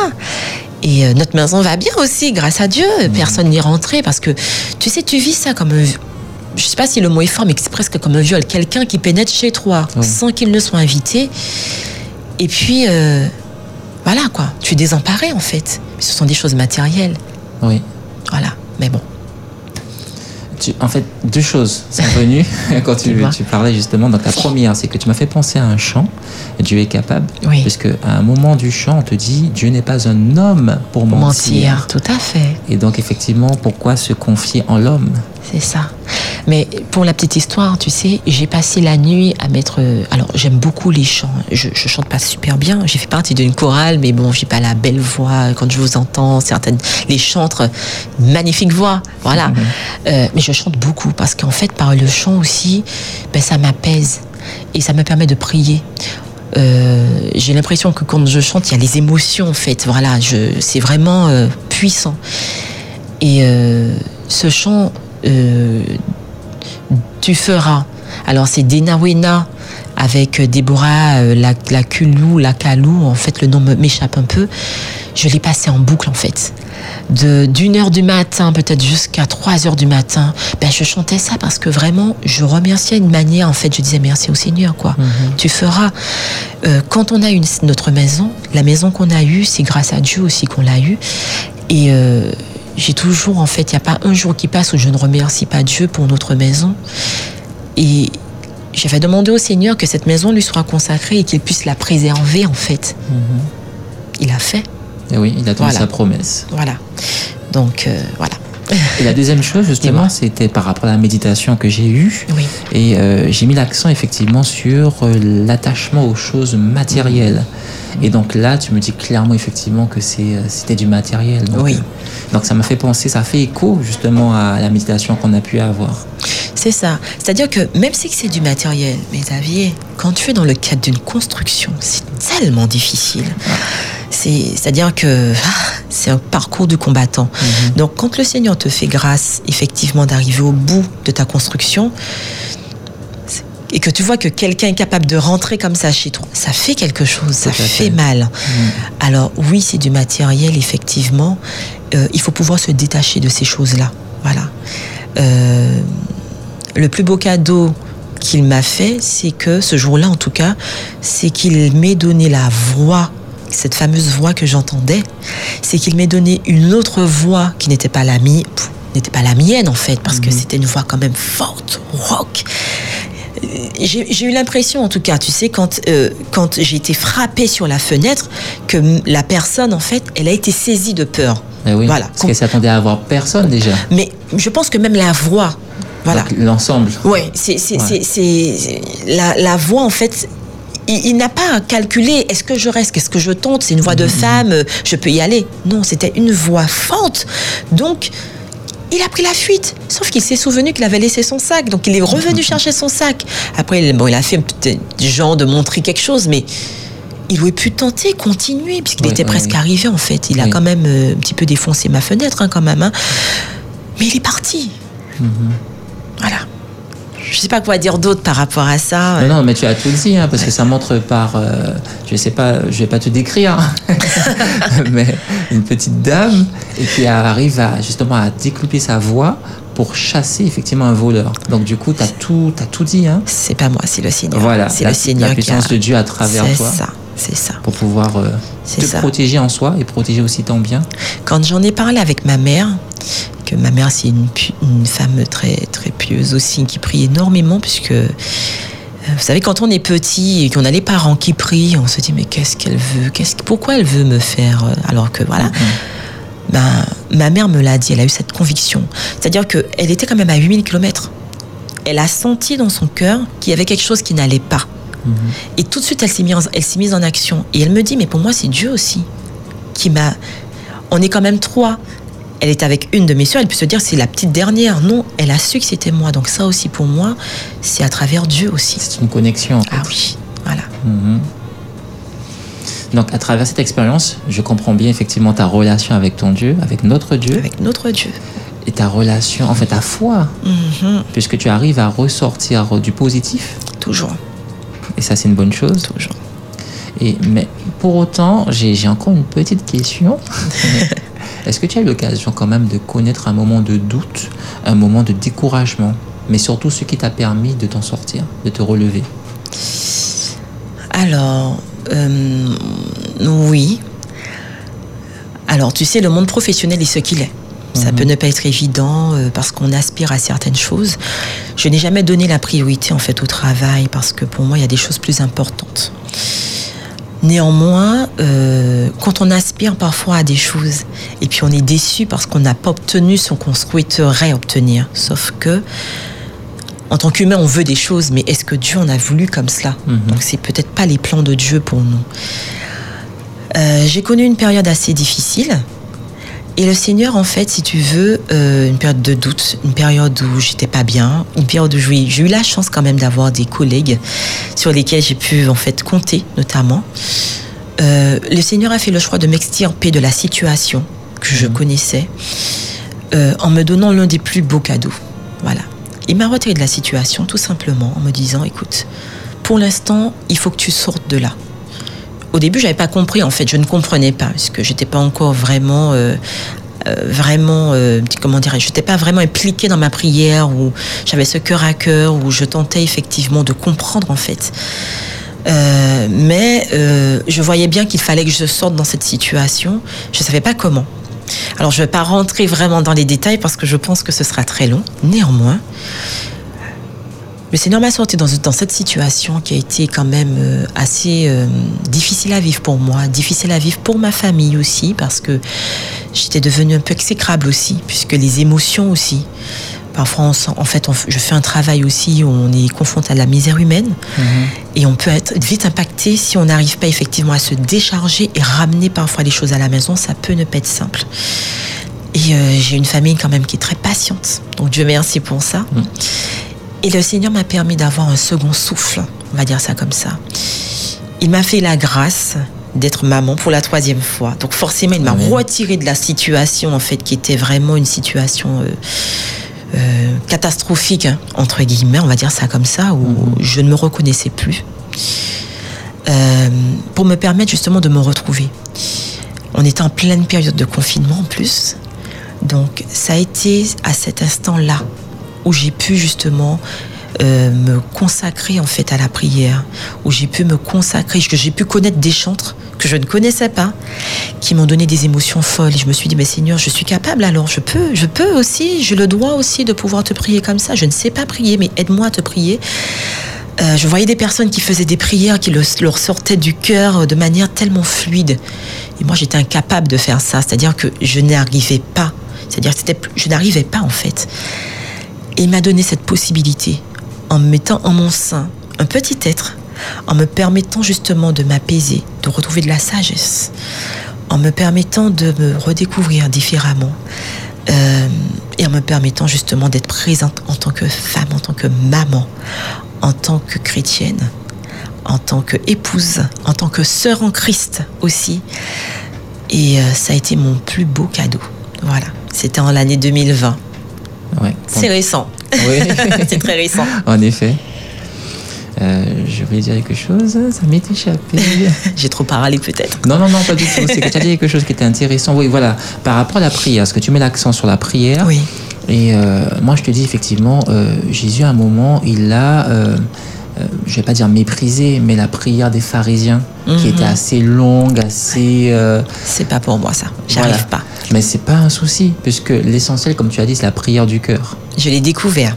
Et euh, notre maison va bien aussi, grâce à Dieu. Mhm. Personne n'est rentré, parce que tu sais, tu vis ça comme un, je sais pas si le mot est fort, mais c'est presque comme un viol. Quelqu'un qui pénètre chez toi sans qu'il ne soit invité. Et puis, euh, voilà quoi, tu es désemparé en fait. Ce sont des choses matérielles. Oui. Voilà, mais bon. en fait, deux choses sont venues quand tu, tu, parlais justement. Donc la première, c'est que tu m'as fait penser à un chant. Dieu est capable. Oui. Parce qu'à un moment du chant, on te dit Dieu n'est pas un homme pour mentir. mentir. Tout à fait. Et donc effectivement, pourquoi se confier en l'homme? C'est ça. Mais pour la petite histoire, tu sais, j'ai passé la nuit à mettre. Alors, j'aime beaucoup les chants. Je, je chante pas super bien. J'ai fait partie d'une chorale, mais bon, j'ai pas la belle voix. Quand je vous entends, certaines les chantres, magnifique voix, voilà. Mhm. Euh, mais je chante beaucoup parce qu'en fait, par le chant aussi, ben, ça m'apaise et ça me permet de prier. Euh, j'ai l'impression que quand je chante, il y a les émotions en fait. Voilà, c'est vraiment euh, puissant. Et ce chant tu feras. Alors c'est Denawena avec Déborah euh, la, la Kulou, la Kalou, en fait le nom m'échappe un peu. Je l'ai passé en boucle en fait. De d'une heure du matin peut-être jusqu'à trois heures du matin, ben je chantais ça parce que vraiment je remerciais une manière en fait je disais merci au Seigneur quoi. Mhm. Tu feras. Euh, quand on a une notre maison, la maison qu'on a eue, c'est grâce à Dieu aussi qu'on l'a eue et euh, j'ai toujours, en fait, il n'y a pas un jour qui passe où je ne remercie pas Dieu pour notre maison. Et j'avais demandé au Seigneur que cette maison lui soit consacrée et qu'il puisse la préserver, en fait. Mhm. Il a fait. Et oui, il a donné sa promesse. Voilà. Donc, euh, voilà. Et la deuxième chose, justement, c'était par rapport à la méditation que j'ai eue. Oui. Et euh, j'ai mis l'accent effectivement sur euh, l'attachement aux choses matérielles. Et donc là, tu me dis clairement effectivement que euh, c'était du matériel. Donc, oui. donc ça m'a fait penser, ça fait écho justement à la méditation qu'on a pu avoir. C'est ça. C'est-à-dire que même si c'est du matériel, mais Xavier, quand tu es dans le cadre d'une construction, c'est tellement difficile. C'est-à-dire que ah, c'est un parcours du combattant. Mhm. Donc quand le Seigneur te fait grâce, effectivement, d'arriver au bout de ta construction, et que tu vois que quelqu'un est capable de rentrer comme ça chez toi, ça fait quelque chose, ça fait, mal. Mhm. Alors oui, c'est du matériel, effectivement. Euh, il faut pouvoir se détacher de ces choses-là. Voilà. Euh, le plus beau cadeau qu'il m'a fait, c'est que ce jour-là, en tout cas, c'est qu'il m'ait donné la voix cette fameuse voix que j'entendais, c'est qu'il m'ait donné une autre voix qui n'était pas la mienne, n'était pas la mienne en fait, parce que mhm. c'était une voix quand même forte, rock. J'ai eu l'impression, en tout cas, tu sais, quand, euh, quand j'ai été frappée sur la fenêtre, que la personne, en fait, elle a été saisie de peur. Eh oui, voilà. Parce qu'elle s'attendait à avoir personne déjà. Mais je pense que même la voix, voilà. L'ensemble. Oui, c'est la, la voix, en fait, il, n'a pas calculé est-ce que je reste, est-ce que je tente, c'est une voix de femme, je peux y aller. Non, c'était une voix forte. Donc, il a pris la fuite. Sauf qu'il s'est souvenu qu'il avait laissé son sac. Donc, il est revenu mm-hmm. chercher son sac. Après, bon, il a fait du genre de montrer quelque chose, mais il aurait pu tenter, continuer, puisqu'il était presque arrivé, en fait. Il a quand même euh, un petit peu défoncé ma fenêtre, hein, quand même. Hein. Mais il est parti. Mm-hmm. Voilà je sais pas quoi dire d'autre par rapport à ça. Non, non, mais tu as tout dit, hein, parce que ça montre par, euh, je sais pas, je vais pas te décrire, hein. mais une petite dame et qui arrive à justement à découper sa voix pour chasser effectivement un voleur. Donc du coup, tu as tout, as tout dit. Hein. C'est pas moi, c'est le Seigneur. Voilà, c'est le Seigneur. La puissance de Dieu à travers toi. C'est ça, c'est ça. Pour pouvoir euh, te protéger en soi et protéger aussi ton bien. Quand j'en ai parlé avec ma mère, que ma mère c'est une, une, femme très très pieuse aussi qui prie énormément puisque euh, vous savez quand on est petit et qu'on a les parents qui prient on se dit mais qu'est-ce qu'elle veut? Qu'est-ce pourquoi elle veut me faire euh, alors que voilà mm-hmm. Ma mère me l'a dit elle a eu cette conviction c'est-à-dire que elle était quand même à 8000 km elle a senti dans son cœur qu'il y avait quelque chose qui n'allait pas mm-hmm. et tout de suite elle s'est mise en action et elle me dit mais pour moi c'est Dieu aussi qui m'a on est quand même trois elle est avec une de mes soeurs, elle peut se dire c'est la petite dernière. Non, elle a su que c'était moi. Donc ça aussi pour moi, c'est à travers Dieu aussi. C'est une connexion. Ah oui, voilà. Mhm. Donc, à travers cette expérience, je comprends bien effectivement ta relation avec ton Dieu, avec notre Dieu. Avec notre Dieu. Et ta relation, en fait, ta foi. Mhm. Puisque tu arrives à ressortir du positif. Toujours. Et ça, c'est une bonne chose. Toujours. Et, mais pour autant, j'ai encore une petite question. Est-ce que tu as eu l'occasion quand même de connaître un moment de doute, un moment de découragement, mais surtout ce qui t'a permis de t'en sortir, de te relever? Alors, euh, oui. Alors, tu sais, le monde professionnel est ce qu'il est. Ça peut ne pas être évident euh, parce qu'on aspire à certaines choses. Je n'ai jamais donné la priorité en fait au travail parce que pour moi il y a des choses plus importantes. Néanmoins, euh, quand on aspire parfois à des choses et puis on est déçu parce qu'on n'a pas obtenu ce qu'on souhaiterait obtenir, sauf que en tant qu'humain, on veut des choses, mais est-ce que Dieu en a voulu comme cela Donc c'est peut-être pas les plans de Dieu pour nous. Euh, j'ai connu une période assez difficile. Et le Seigneur, en fait, si tu veux, euh, une période de doute, une période où j'étais pas bien, une période où j'ai eu la chance quand même d'avoir des collègues sur lesquels j'ai pu en fait compter, notamment. Euh, le Seigneur a fait le choix de m'extirper de la situation que je connaissais en me donnant l'un des plus beaux cadeaux. Voilà. Il m'a retiré de la situation tout simplement en me disant écoute, pour l'instant, il faut que tu sortes de là. Au début, j'avais pas compris en fait, je ne comprenais pas parce que j'étais pas encore vraiment euh, euh, vraiment euh, comment dirais je n'étais pas vraiment impliquée dans ma prière ou j'avais ce cœur à cœur où je tentais effectivement de comprendre en fait. mais je voyais bien qu'il fallait que je sorte dans cette situation. Je savais pas comment. Alors, je ne vais pas rentrer vraiment dans les détails parce que je pense que ce sera très long. Néanmoins, le Seigneur m'a sorti dans, cette situation qui a été quand même euh, assez euh, difficile à vivre pour moi, difficile à vivre pour ma famille aussi, parce que j'étais devenue un peu exécrable aussi, puisque les émotions aussi. Parfois, en fait, je fais un travail aussi où on est confronté à la misère humaine mhm. et on peut être vite impacté si on n'arrive pas effectivement à se décharger et ramener parfois les choses à la maison. Ça peut ne pas être simple. Et euh, j'ai une famille quand même qui est très patiente. Donc Dieu merci pour ça. Mhm. Et le Seigneur m'a permis d'avoir un second souffle, on va dire ça comme ça. Il m'a fait la grâce d'être maman pour la troisième fois. Donc forcément, il m'a retiré de la situation en fait qui était vraiment une situation euh, catastrophique, hein, entre guillemets, on va dire ça comme ça, où mhm. je ne me reconnaissais plus, euh, pour me permettre justement de me retrouver. On était en pleine période de confinement en plus, donc ça a été à cet instant-là où j'ai pu justement euh, me consacrer en fait à la prière, où j'ai pu me consacrer, que j'ai pu connaître des chantres que je ne connaissais pas, qui m'ont donné des émotions folles. Et je me suis dit, mais Seigneur, je suis capable alors, je peux, je peux aussi, je le dois aussi de pouvoir te prier comme ça. Je ne sais pas prier, mais aide-moi à te prier. Euh, je voyais des personnes qui faisaient des prières qui leur sortaient du cœur de manière tellement fluide. Et moi, j'étais incapable de faire ça. C'est-à-dire que je n'arrivais pas. C'est-à-dire que je n'arrivais pas, en fait. Et il m'a donné cette possibilité en me mettant en mon sein un petit être, en me permettant justement de m'apaiser, de retrouver de la sagesse, en me permettant de me redécouvrir différemment. Euh, et en me permettant justement d'être présente en tant que femme, en tant que maman, en tant que chrétienne, en tant que épouse, en tant que sœur en Christ aussi. Et euh, ça a été mon plus beau cadeau. Voilà, c'était en l'année 2020. C'est récent. Oui. c'est très récent. En effet. Euh, je voulais dire quelque chose, ça m'est échappé. J'ai trop parlé peut-être. Non, non, non, pas du tout. C'est que tu as dit quelque chose qui était intéressant. Oui, voilà. Par rapport à la prière, est-ce que tu mets l'accent sur la prière Oui. Et euh, moi, je te dis effectivement, euh, Jésus, à un moment, il a, je vais pas dire méprisé, mais la prière des pharisiens, qui mhm. était assez longue, assez. C'est pas pour moi ça. J'arrive pas. Mais c'est pas un souci, puisque l'essentiel, comme tu as dit, c'est la prière du cœur. Je l'ai découvert.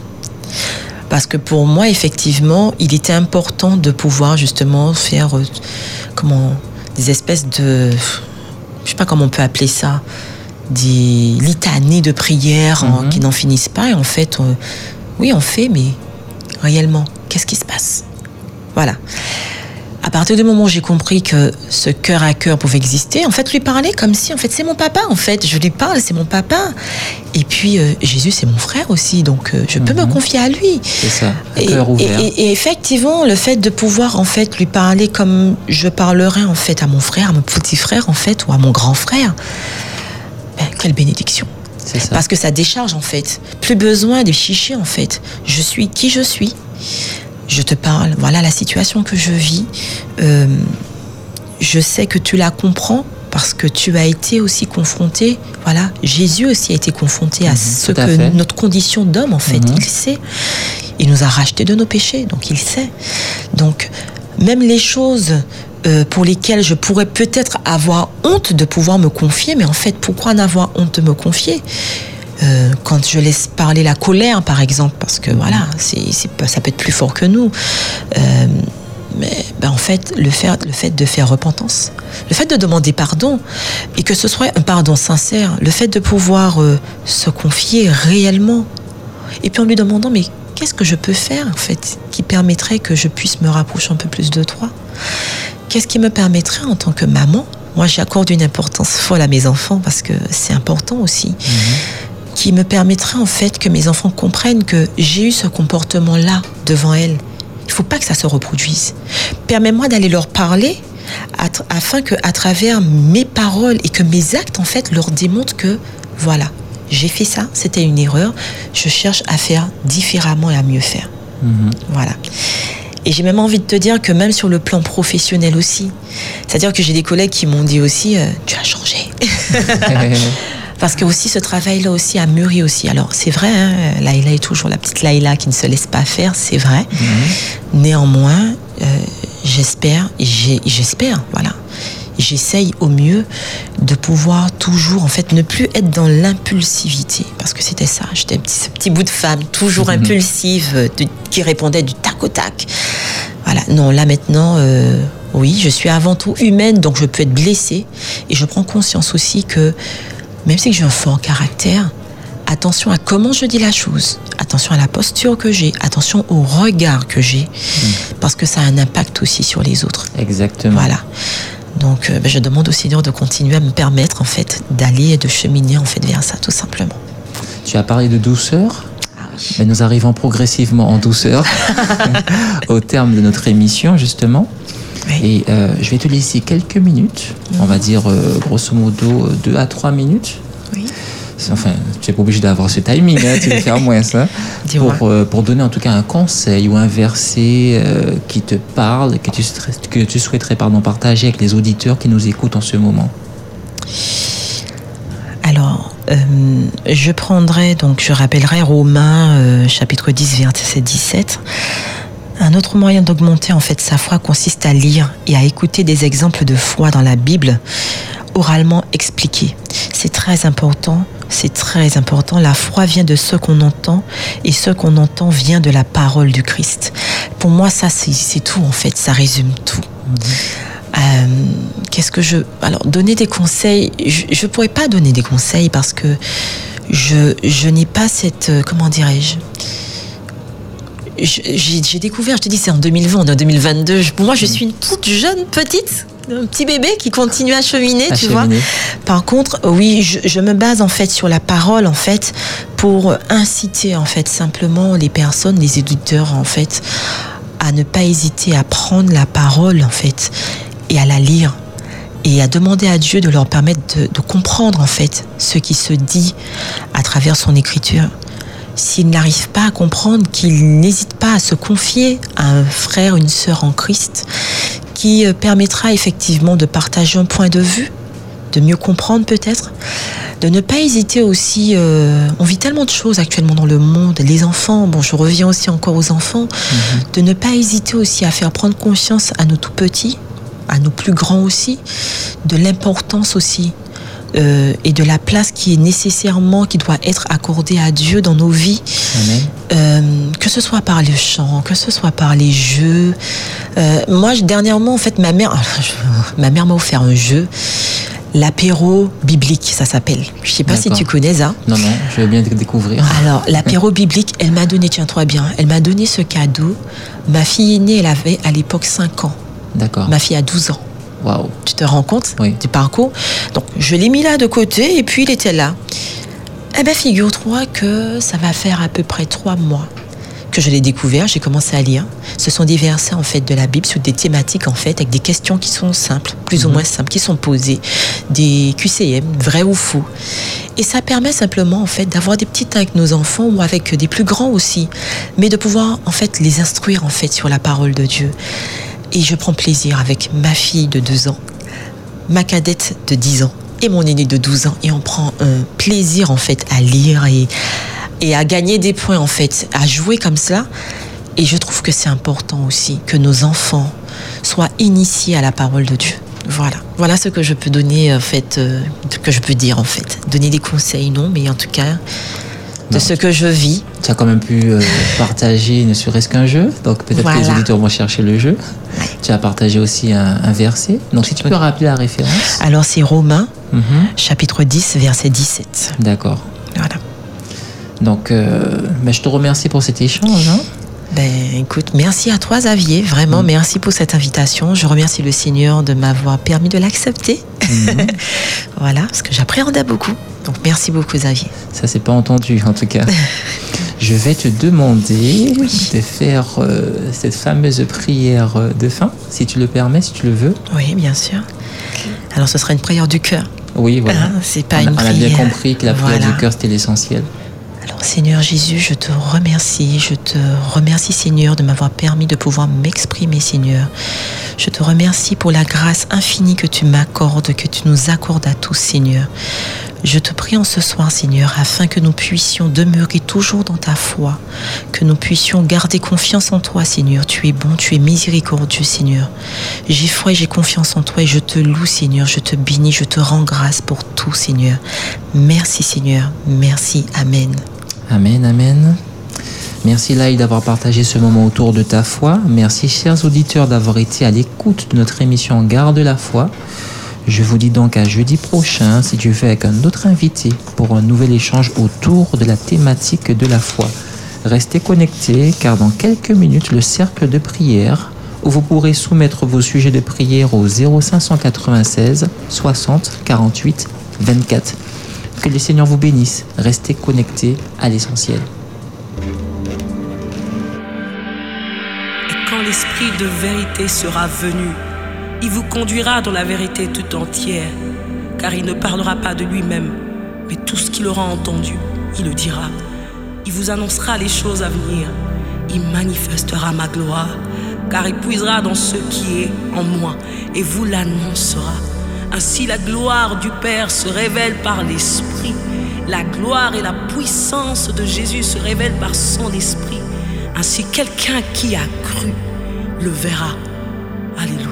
Parce que pour moi, effectivement, il était important de pouvoir justement faire euh, comment, des espèces de. Je sais pas comment on peut appeler ça. Des litanies de prières hein, mhm. qui n'en finissent pas. Et en fait, oui, on fait, mais réellement, qu'est-ce qui se passe? Voilà. À partir du moment où j'ai compris que ce cœur à cœur pouvait exister, en fait, lui parler comme si, en fait, c'est mon papa, en fait, je lui parle, c'est mon papa. Et puis, euh, Jésus, c'est mon frère aussi, donc euh, je peux me mhm. confier à lui. C'est ça, cœur ouvert. Et, effectivement, le fait de pouvoir, en fait, lui parler comme je parlerais, en fait, à mon frère, à mon petit frère, en fait, ou à mon grand frère, ben, quelle bénédiction. Ça. Parce que ça décharge, en fait. Plus besoin de chicher, en fait. Je suis qui je suis je te parle, voilà la situation que je vis. Euh, je sais que tu la comprends parce que tu as été aussi confronté, voilà, Jésus aussi a été confronté à mhm, ce que notre condition d'homme, en fait, mhm. il sait. Il nous a racheté de nos péchés, donc il sait. Donc, même les choses euh, pour lesquelles je pourrais peut-être avoir honte de pouvoir me confier, mais en fait, pourquoi en avoir honte de me confier? Euh, quand je laisse parler la colère, par exemple, parce que voilà, ça peut être plus fort que nous. Euh, mais ben, en fait, le fait, le fait de faire repentance, le fait de demander pardon, et que ce soit un pardon sincère, le fait de pouvoir euh, se confier réellement, et puis en lui demandant, mais qu'est-ce que je peux faire, en fait, qui permettrait que je puisse me rapprocher un peu plus de toi? Qu'est-ce qui me permettrait, en tant que maman, moi j'accorde une importance folle à mes enfants, parce que c'est important aussi. Mhm qui me permettra en fait que mes enfants comprennent que j'ai eu ce comportement-là devant elles. Il ne faut pas que ça se reproduise. Permets-moi d'aller leur parler afin que à travers mes paroles et que mes actes en fait leur démontrent que voilà, j'ai fait ça, c'était une erreur, je cherche à faire différemment et à mieux faire. Mhm. Voilà. Et j'ai même envie de te dire que même sur le plan professionnel aussi, c'est-à-dire que j'ai des collègues qui m'ont dit aussi, euh, tu as changé. Parce que aussi ce travail-là aussi a mûri aussi. Alors c'est vrai, hein, Laïla est toujours la petite Laïla qui ne se laisse pas faire, c'est vrai. Mhm. Néanmoins, euh, j'espère, j'espère, voilà. J'essaye au mieux de pouvoir toujours, en fait, ne plus être dans l'impulsivité. Parce que c'était ça. J'étais ce petit bout de femme, toujours mhm. impulsive, qui répondait du tac au tac. Voilà. Non, là maintenant, euh, oui, je suis avant tout humaine, donc je peux être blessée. Et je prends conscience aussi que même si j'ai un fort caractère, attention à comment je dis la chose, attention à la posture que j'ai, attention au regard que j'ai, hmm. parce que ça a un impact aussi sur les autres. Exactement. Voilà. Donc, euh, ben, je demande au Seigneur de continuer à me permettre en fait d'aller et de cheminer en fait vers ça, tout simplement. Tu as parlé de douceur. Ah oui. Ben, nous arrivons progressivement en douceur au terme de notre émission justement. Et euh, je vais te laisser quelques minutes, on va dire euh, grosso modo 2 à 3 minutes. Oui. Enfin, tu n'es pas obligé d'avoir ce timing, hein, tu veux faire moins ça. pour, euh, pour donner en tout cas un conseil ou un verset qui te parle, que tu, que tu souhaiterais pardon, partager avec les auditeurs qui nous écoutent en ce moment. Alors, je prendrai, donc je rappellerai Romains chapitre 10, verset 17. Un autre moyen d'augmenter en fait sa foi consiste à lire et à écouter des exemples de foi dans la Bible oralement expliqués. C'est très important, c'est très important. La foi vient de ce qu'on entend et ce qu'on entend vient de la parole du Christ. Pour moi, ça c'est tout en fait, ça résume tout. Euh, qu'est-ce que je... Alors, donner des conseils, je ne pourrais pas donner des conseils parce que je, je n'ai pas cette... Euh, comment dirais-je? J'ai découvert, je te dis, c'est en 2020, on est en 2022. Pour moi, je suis une toute jeune petite un petit bébé qui continue à cheminer, tu vois. Par contre, oui, je, me base en fait sur la parole en fait pour inciter en fait simplement les personnes, les éditeurs en fait, à ne pas hésiter à prendre la parole en fait et à la lire et à demander à Dieu de leur permettre de, de comprendre en fait ce qui se dit à travers son écriture s'il n'arrive pas à comprendre, qu'il n'hésite pas à se confier à un frère, une sœur en Christ, qui euh, permettra effectivement de partager un point de vue, de mieux comprendre peut-être, de ne pas hésiter aussi. Euh, on vit tellement de choses actuellement dans le monde, les enfants. Bon, je reviens aussi encore aux enfants, mhm. de ne pas hésiter aussi à faire prendre conscience à nos tout petits, à nos plus grands aussi, de l'importance aussi euh, et de la place qui est nécessairement, qui doit être accordée à Dieu dans nos vies. Euh, que ce soit par le chant, que ce soit par les jeux. Euh, moi, dernièrement, en fait, ma mère, ma mère m'a offert un jeu. L'apéro biblique, ça s'appelle. Je sais pas si tu connais ça. Non, non, je vais bien découvrir. Alors, l'apéro biblique, elle m'a donné, tiens-toi bien, elle m'a donné ce cadeau. Ma fille aînée, elle avait à l'époque 5 ans. D'accord. Ma fille a 12 ans. Waouh. Tu te rends compte Oui. du parcours? Donc, je l'ai mis là de côté et puis il était là. Eh bien, figure-toi que ça va faire à peu près trois mois que je l'ai découvert, j'ai commencé à lire. Ce sont des versets en fait de la Bible sur des thématiques en fait avec des questions qui sont simples, plus ou Mhm. moins simples, qui sont posées, des QCM, vrai ou faux. Et ça permet simplement en fait d'avoir des petits temps avec nos enfants ou avec des plus grands aussi, mais de pouvoir en fait les instruire en fait sur la parole de Dieu. Et je prends plaisir avec ma fille de 2 ans, ma cadette de 10 ans et mon aîné de 12 ans et on prend un plaisir en fait à lire et, à gagner des points en fait, à jouer comme ça. Et je trouve que c'est important aussi que nos enfants soient initiés à la parole de Dieu. Voilà, voilà ce que je peux donner en fait, euh, que je peux dire en fait. Donner des conseils non, mais en tout cas de Non. ce que je vis. Tu as quand même pu euh, partager ne serait-ce qu'un jeu. Donc peut-être que les auditeurs vont chercher le jeu. Tu as partagé aussi un, un verset. Donc si tu peux rappeler la référence. Alors c'est Romains Mhm. chapitre 10 verset 17. D'accord. Voilà. Donc euh, ben, je te remercie pour cet échange. hein. Ben, écoute, merci à toi, Xavier. Vraiment, Mm. merci pour cette invitation. Je remercie le Seigneur de m'avoir permis de l'accepter. Mhm. Voilà, parce que j'appréhendais beaucoup. Donc, merci beaucoup, Xavier. Ça, c'est pas entendu, en tout cas. Je vais te demander de faire euh, cette fameuse prière de fin, si tu le permets, si tu le veux. Oui, bien sûr. Alors, ce sera une prière du cœur. Oui, voilà. Hein, c'est pas on, a- une on a bien compris que la prière Voilà. du cœur, c'était l'essentiel. Seigneur Jésus, je te remercie. Je te remercie, Seigneur, de m'avoir permis de pouvoir m'exprimer, Seigneur. Je te remercie pour la grâce infinie que tu m'accordes, que tu nous accordes à tous, Seigneur. Je te prie en ce soir, Seigneur, afin que nous puissions demeurer toujours dans ta foi, que nous puissions garder confiance en toi, Seigneur. Tu es bon, tu es miséricordieux, Seigneur. J'ai foi et j'ai confiance en toi et je te loue, Seigneur. Je te bénis, je te rends grâce pour tout, Seigneur. Merci, Seigneur. Merci. Amen. Amen, amen. Merci Laï d'avoir partagé ce moment autour de ta foi. Merci chers auditeurs d'avoir été à l'écoute de notre émission Garde la foi. Je vous dis donc à jeudi prochain, si Dieu veut, avec un autre invité pour un nouvel échange autour de la thématique de la foi. Restez connectés car dans quelques minutes, le cercle de prière où vous pourrez soumettre vos sujets de prière au 0596 60 48 24. Que le Seigneur vous bénisse. Restez connectés à l'essentiel. Et quand l'Esprit de vérité sera venu, il vous conduira dans la vérité tout entière, car il ne parlera pas de lui-même, mais tout ce qu'il aura entendu, il le dira. Il vous annoncera les choses à venir, il manifestera ma gloire, car il puisera dans ce qui est en moi, et vous l'annoncera. Ainsi la gloire du Père se révèle par l'Esprit. La gloire et la puissance de Jésus se révèlent par son Esprit. Ainsi quelqu'un qui a cru le verra. Alléluia.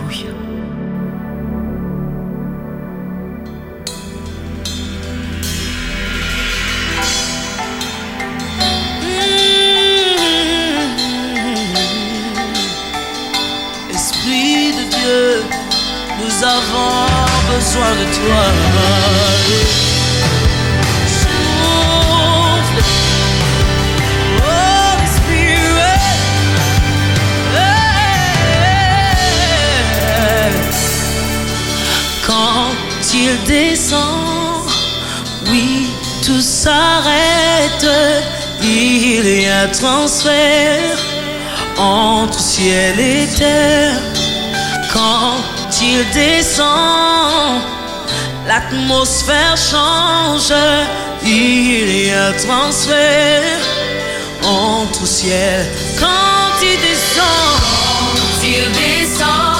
Nous avons Quand il descend, oui, tout s'arrête. Il y a transfert entre ciel et terre. Quand il descend, l'atmosphère change. Il y a transfert entre ciel. Quand il descend, quand il descend,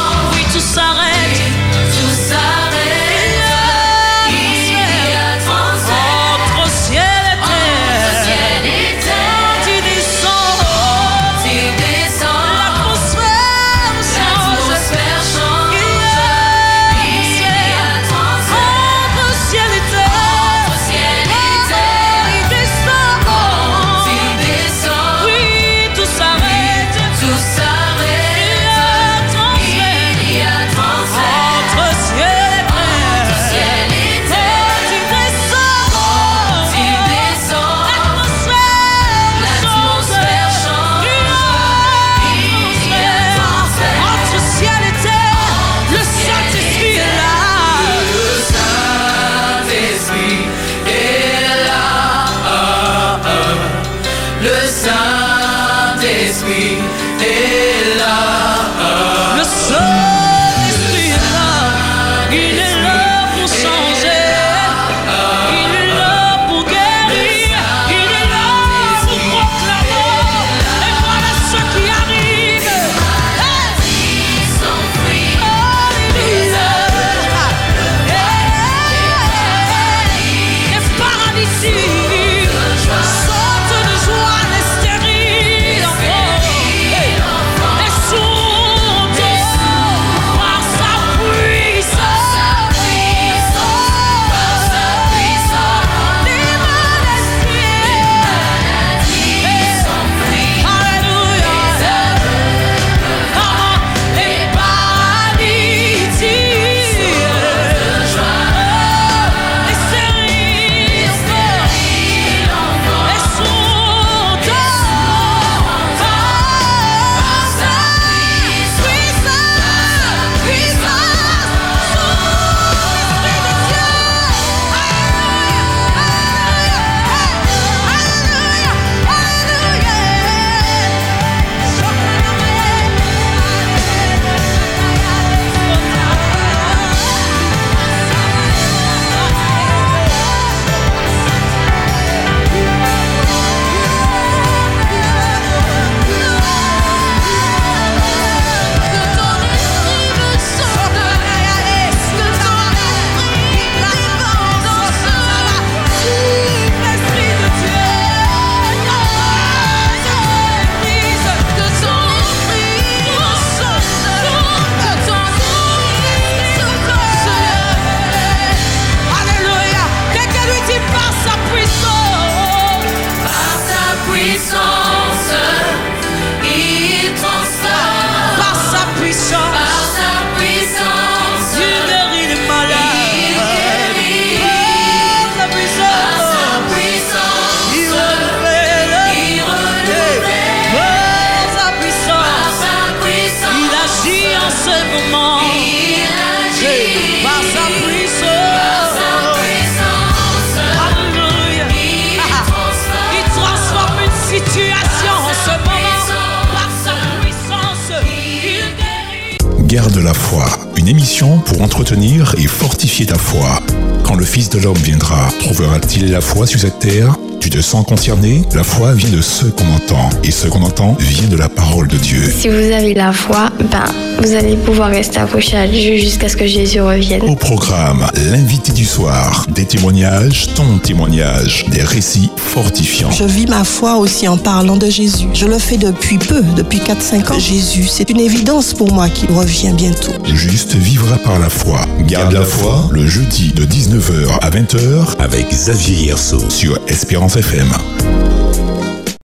tu te sens concerné La foi vient de ce qu'on entend. Et ce qu'on entend vient de la parole de Dieu. Si vous avez la foi, ben, vous allez pouvoir rester accroché à Dieu jusqu'à ce que Jésus revienne. Au programme, l'invité du soir, des témoignages, ton témoignage, des récits fortifiants. Je vis ma foi aussi en parlant de Jésus. Je le fais depuis peu, depuis 4-5 ans. Jésus, c'est une évidence pour moi qu'il revient bientôt. Juste vivra par la foi. Garde la foi, le jeudi de 19h à 20h avec Xavier Yerso sur Espérance FM.